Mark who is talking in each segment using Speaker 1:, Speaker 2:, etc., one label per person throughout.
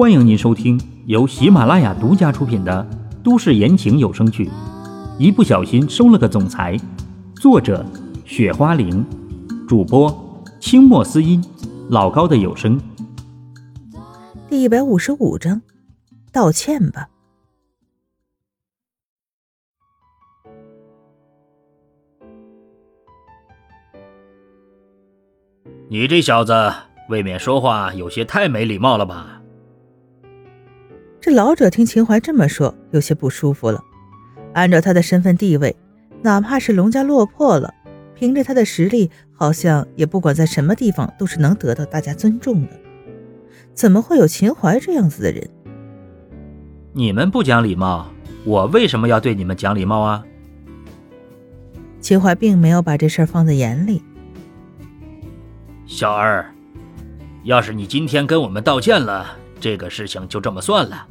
Speaker 1: 欢迎您收听由喜马拉雅独家出品的都市言情有声剧《一不小心收了个总裁》，作者：雪花玲，主播：清墨思音，老高的有声。
Speaker 2: 第一百五十五章，道歉吧。
Speaker 3: 你这小子未免说话有些太没礼貌了吧？
Speaker 2: 这老者听秦淮这么说，有些不舒服了。按照他的身份地位，哪怕是龙家落魄了，凭着他的实力，好像也不管在什么地方都是能得到大家尊重的。怎么会有秦淮这样子的人？
Speaker 3: 你们不讲礼貌，我为什么要对你们讲礼貌啊？
Speaker 2: 秦淮并没有把这事儿放在眼里。
Speaker 3: 小二，要是你今天跟我们道歉了，这个事情就这么算了；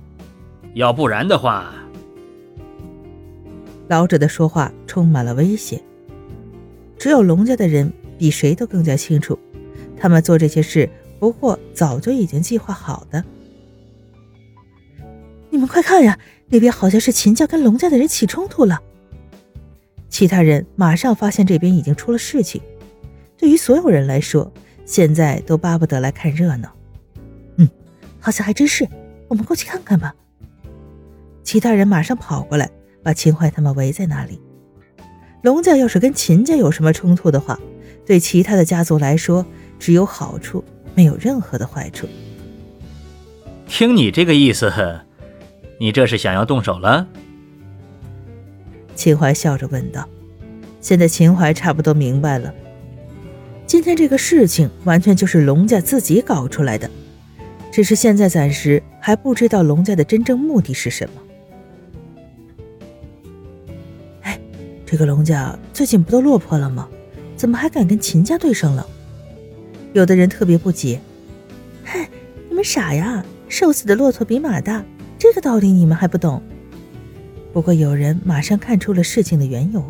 Speaker 3: 要不然的话，
Speaker 2: 老者的说话充满了威胁。只有龙家的人比谁都更加清楚，他们做这些事不过早就已经计划好的。你们快看呀，那边好像是秦家跟龙家的人起冲突了。其他人马上发现这边已经出了事情。对于所有人来说，现在都巴不得来看热闹，好像还真是，我们过去看看吧。其他人马上跑过来，把秦淮他们围在那里。龙家要是跟秦家有什么冲突的话，对其他的家族来说只有好处，没有任何的坏处。
Speaker 3: 听你这个意思，你这是想要动手了？
Speaker 2: 秦淮笑着问道。现在秦淮差不多明白了。今天这个事情完全就是龙家自己搞出来的，只是现在暂时还不知道龙家的真正目的是什么。哎，这个龙家最近不都落魄了吗？怎么还敢跟秦家对上了？有的人特别不解。嗨，你们傻呀！瘦死的骆驼比马大，这个道理你们还不懂？不过有人马上看出了事情的缘由。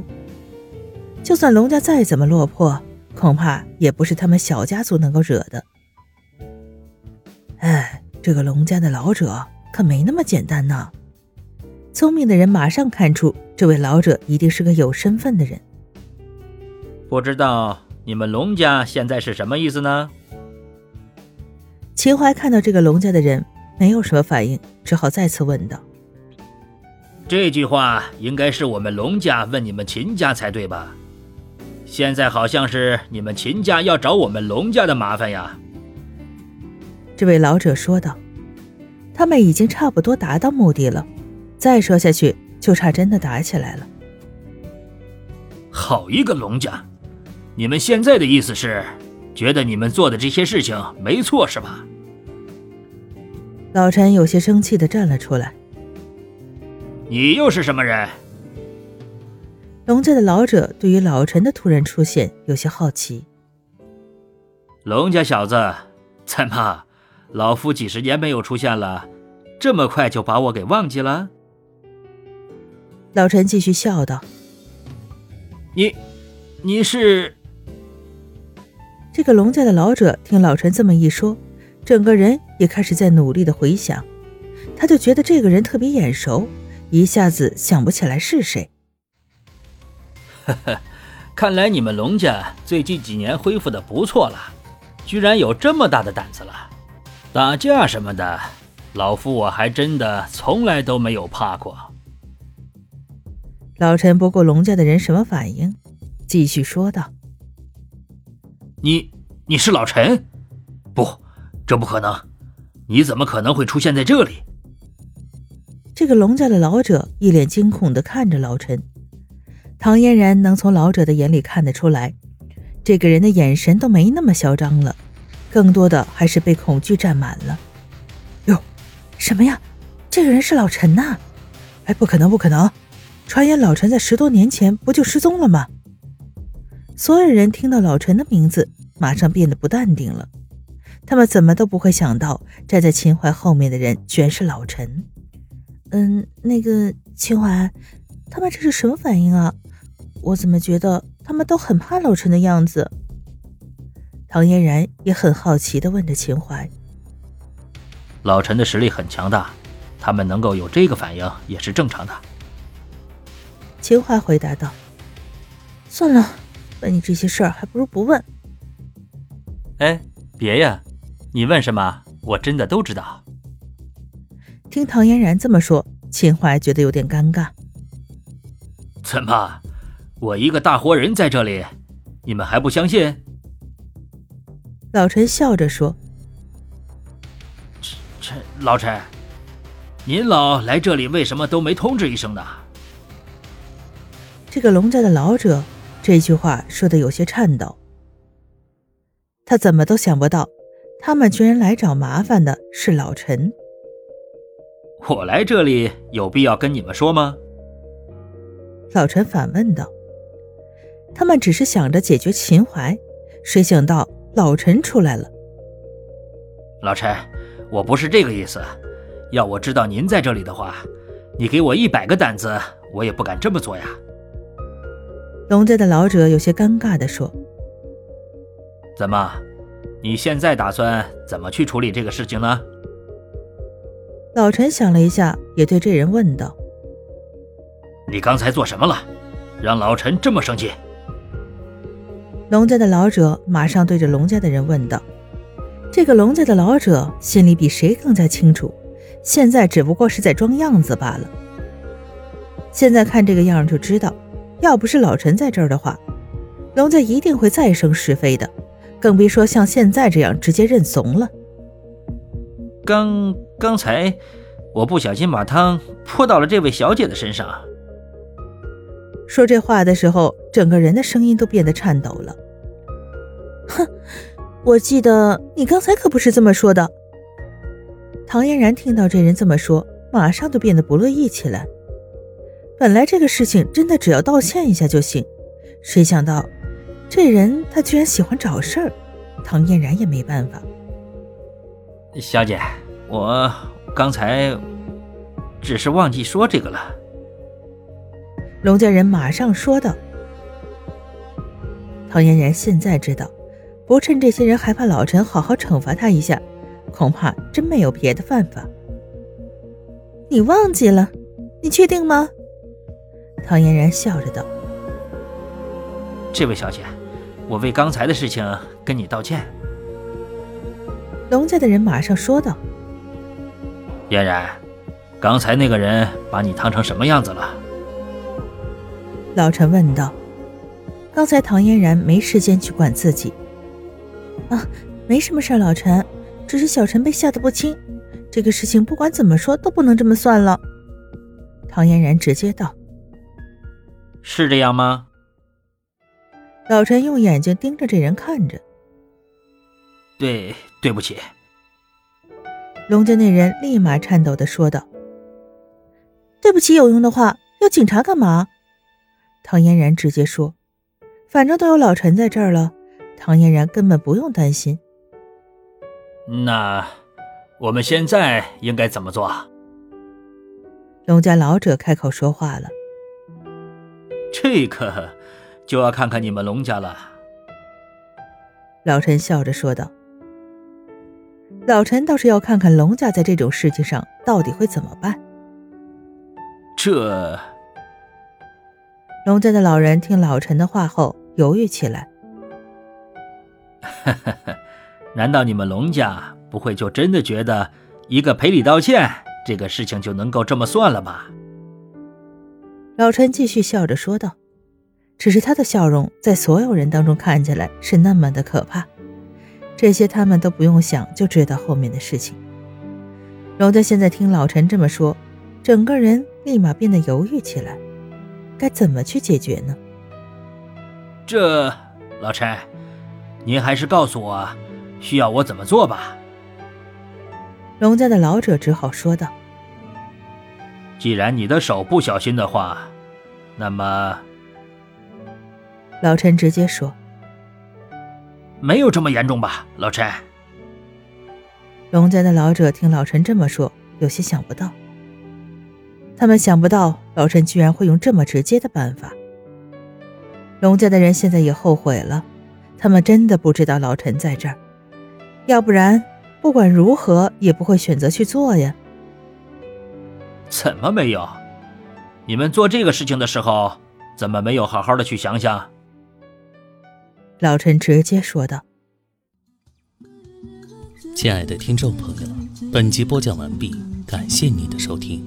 Speaker 2: 就算龙家再怎么落魄。恐怕也不是他们小家族能够惹的。哎，这个龙家的老者可没那么简单呢。聪明的人马上看出，这位老者一定是个有身份的人。
Speaker 3: 不知道你们龙家现在是什么意思呢？
Speaker 2: 秦淮看到这个龙家的人没有什么反应，只好再次问道：“
Speaker 3: 这句话应该是我们龙家问你们秦家才对吧？”现在好像是你们秦家要找我们龙家的麻烦呀。”
Speaker 2: 这位老者说道，“他们已经差不多达到目的了，再说下去就差真的打起来了。”
Speaker 3: 好一个龙家！你们现在的意思是，觉得你们做的这些事情没错是吧？
Speaker 2: 老陈有些生气的站了出来。
Speaker 3: 你又是什么人？
Speaker 2: 龙家的老者对于老陈的突然出现有些好奇。
Speaker 3: 龙家小子，怎么，老夫几十年没有出现了，这么快就把我给忘记了？
Speaker 2: 老陈继续笑道：“
Speaker 3: 你，你是……”
Speaker 2: 这个龙家的老者听老陈这么一说，整个人也开始在努力的回想，他就觉得这个人特别眼熟，一下子想不起来是谁。
Speaker 3: 呵呵，看来你们龙家最近几年恢复的不错了，居然有这么大的胆子了。打架什么的，老夫我还真的从来都没有怕过。
Speaker 2: 老陈不顾龙家的人什么反应，继续说道：“
Speaker 3: 你你是老陈？不，这不可能！你怎么可能会出现在这里？”
Speaker 2: 这个龙家的老者一脸惊恐的看着老陈。唐嫣然能从老者的眼里看得出来，这个人的眼神都没那么嚣张了，更多的还是被恐惧占满了。哟，什么呀？这个人是老陈呐！哎，不可能，不可能！传言老陈在十多年前不就失踪了吗？所有人听到老陈的名字，马上变得不淡定了。他们怎么都不会想到，站在秦淮后面的人居然是老陈。嗯，那个秦淮，他们这是什么反应啊？我怎么觉得他们都很怕老陈的样子？唐嫣然也很好奇的问着秦淮。
Speaker 3: 老陈的实力很强大，他们能够有这个反应也是正常的。
Speaker 2: 秦淮回答道：“算了，问你这些事儿，还不如不问。”
Speaker 1: 哎，别呀，你问什么，我真的都知道。
Speaker 2: 听唐嫣然这么说，秦淮觉得有点尴尬。
Speaker 3: 怎么，我一个大活人在这里，你们还不相信？
Speaker 2: 老陈笑着说：“
Speaker 3: 陈老陈，您老来这里为什么都没通知一声呢？”
Speaker 2: 这个龙家的老者这句话说的有些颤抖。他怎么都想不到，他们居然来找麻烦的是老陈。
Speaker 3: 我来这里有必要跟你们说吗？
Speaker 2: 老陈反问道。他们只是想着解决秦淮，谁想到老陈出来了。
Speaker 3: 老陈，我不是这个意思。要我知道您在这里的话，你给我一百个胆子，我也不敢这么做呀。
Speaker 2: 龙家的老者有些尴尬地说：“
Speaker 3: 怎么，你现在打算怎么去处理这个事情呢？”
Speaker 2: 老陈想了一下，也对这人问道：“
Speaker 3: 你刚才做什么了，让老陈这么生气？”
Speaker 2: 龙家的老者马上对着龙家的人问道：“这个龙家的老者心里比谁更加清楚，现在只不过是在装样子罢了。现在看这个样就知道。”要不是老陈在这儿的话，龙家一定会再生是非的，更别说像现在这样直接认怂了。
Speaker 3: 刚刚才我不小心把汤泼到了这位小姐的身上。
Speaker 2: 说这话的时候，整个人的声音都变得颤抖了。哼，我记得你刚才可不是这么说的。唐嫣然听到这人这么说，马上就变得不乐意起来。本来这个事情真的只要道歉一下就行，谁想到这人他居然喜欢找事儿，唐嫣然也没办法。
Speaker 3: 小姐，我刚才只是忘记说这个了。
Speaker 2: 龙家人马上说道。唐嫣然现在知道，不趁这些人害怕老陈好好惩罚他一下，恐怕真没有别的办法。你忘记了？你确定吗？唐嫣然笑着道：“
Speaker 3: 这位小姐，我为刚才的事情跟你道歉。”
Speaker 2: 龙家的人马上说道：“
Speaker 3: 嫣然，刚才那个人把你当成什么样子了？”
Speaker 2: 老陈问道。刚才唐嫣然没时间去管自己。啊，没什么事，老陈，只是小陈被吓得不轻。这个事情不管怎么说都不能这么算了。唐嫣然直接道。
Speaker 3: 是这样吗？
Speaker 2: 老陈用眼睛盯着这人看着。
Speaker 3: 对，对不起。
Speaker 2: 龙家那人立马颤抖的说道：“对不起，有用的话，要警察干嘛？”唐嫣然直接说：“反正都有老陈在这儿了，唐嫣然根本不用担心。”
Speaker 3: 那我们现在应该怎么做？
Speaker 2: 龙家老者开口说话了。
Speaker 3: 这个就要看看你们龙家了。”
Speaker 2: 老陈笑着说道。“老陈倒是要看看龙家在这种事情上到底会怎么办。”
Speaker 3: 这……
Speaker 2: 龙家的老人听老陈的话后犹豫起来。
Speaker 3: “难道你们龙家不会就真的觉得一个赔礼道歉这个事情就能够这么算了吗？”
Speaker 2: 老陈继续笑着说道，只是他的笑容在所有人当中看起来是那么的可怕。这些他们都不用想就知道后面的事情。龙家现在听老陈这么说，整个人立马变得犹豫起来，该怎么去解决呢？
Speaker 3: 这老陈，您还是告诉我，需要我怎么做吧。
Speaker 2: 龙家的老者只好说道。
Speaker 3: 既然你的手不小心的话，那么，
Speaker 2: 老陈直接说：“
Speaker 3: 没有这么严重吧，老陈。”
Speaker 2: 龙家的老者听老陈这么说，有些想不到。他们想不到老陈居然会用这么直接的办法。龙家的人现在也后悔了，他们真的不知道老陈在这儿，要不然不管如何也不会选择去做呀。
Speaker 3: 怎么没有？你们做这个事情的时候，怎么没有好好的去想想？
Speaker 2: 老陈直接说道：“
Speaker 4: 亲爱的听众朋友，本集播讲完毕，感谢您的收听。”